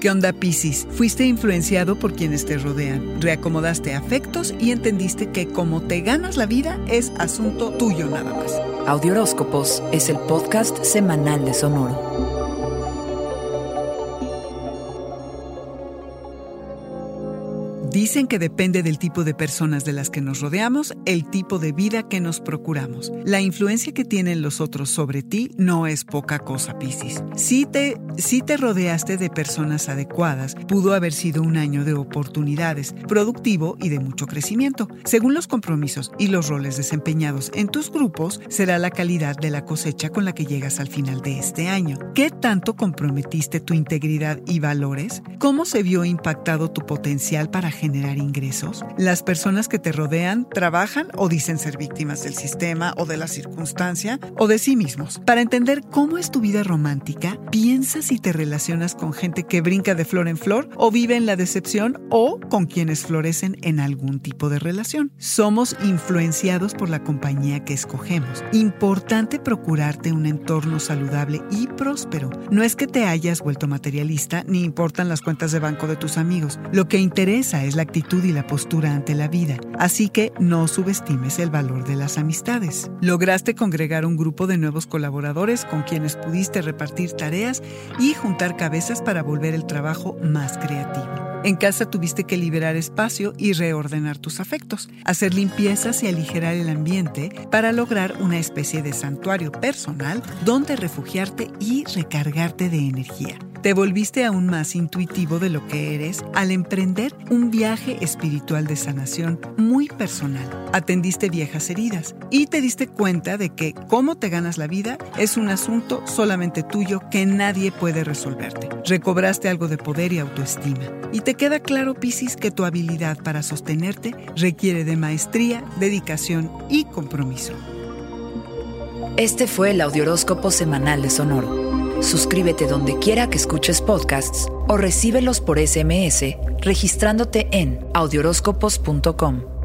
¿Qué onda, Piscis? Fuiste influenciado por quienes te rodean, reacomodaste afectos y entendiste que como te ganas la vida es asunto tuyo nada más. Audioróscopos es el podcast semanal de Sonoro. Dicen que depende del tipo de personas de las que nos rodeamos, el tipo de vida que nos procuramos. La influencia que tienen los otros sobre ti no es poca cosa, Piscis. Si te, si te rodeaste de personas adecuadas, pudo haber sido un año de oportunidades, productivo y de mucho crecimiento. Según los compromisos y los roles desempeñados en tus grupos, será la calidad de la cosecha con la que llegas al final de este año. ¿Qué tanto comprometiste tu integridad y valores? ¿Cómo se vio impactado tu potencial para generar ingresos? Las personas que te rodean trabajan o dicen ser víctimas del sistema o de la circunstancia o de sí mismos. Para entender cómo es tu vida romántica, piensa si te relacionas con gente que brinca de flor en flor o vive en la decepción o con quienes florecen en algún tipo de relación. Somos influenciados por la compañía que escogemos. Importante procurarte un entorno saludable y próspero. No es que te hayas vuelto materialista ni importan las cuentas de banco de tus amigos. Lo que interesa es es la actitud y la postura ante la vida, así que no subestimes el valor de las amistades. Lograste congregar un grupo de nuevos colaboradores con quienes pudiste repartir tareas y juntar cabezas para volver el trabajo más creativo. En casa tuviste que liberar espacio y reordenar tus afectos, hacer limpiezas y aligerar el ambiente para lograr una especie de santuario personal donde refugiarte y recargarte de energía. Te volviste aún más intuitivo de lo que eres al emprender un viaje espiritual de sanación muy personal. Atendiste viejas heridas y te diste cuenta de que cómo te ganas la vida es un asunto solamente tuyo que nadie puede resolverte. Recobraste algo de poder y autoestima. Y te queda claro, Piscis, que tu habilidad para sostenerte requiere de maestría, dedicación y compromiso. Este fue el Audioróscopo Semanal de Sonoro. Suscríbete donde quiera que escuches podcasts o recíbelos por SMS registrándote en audioróscopos.com.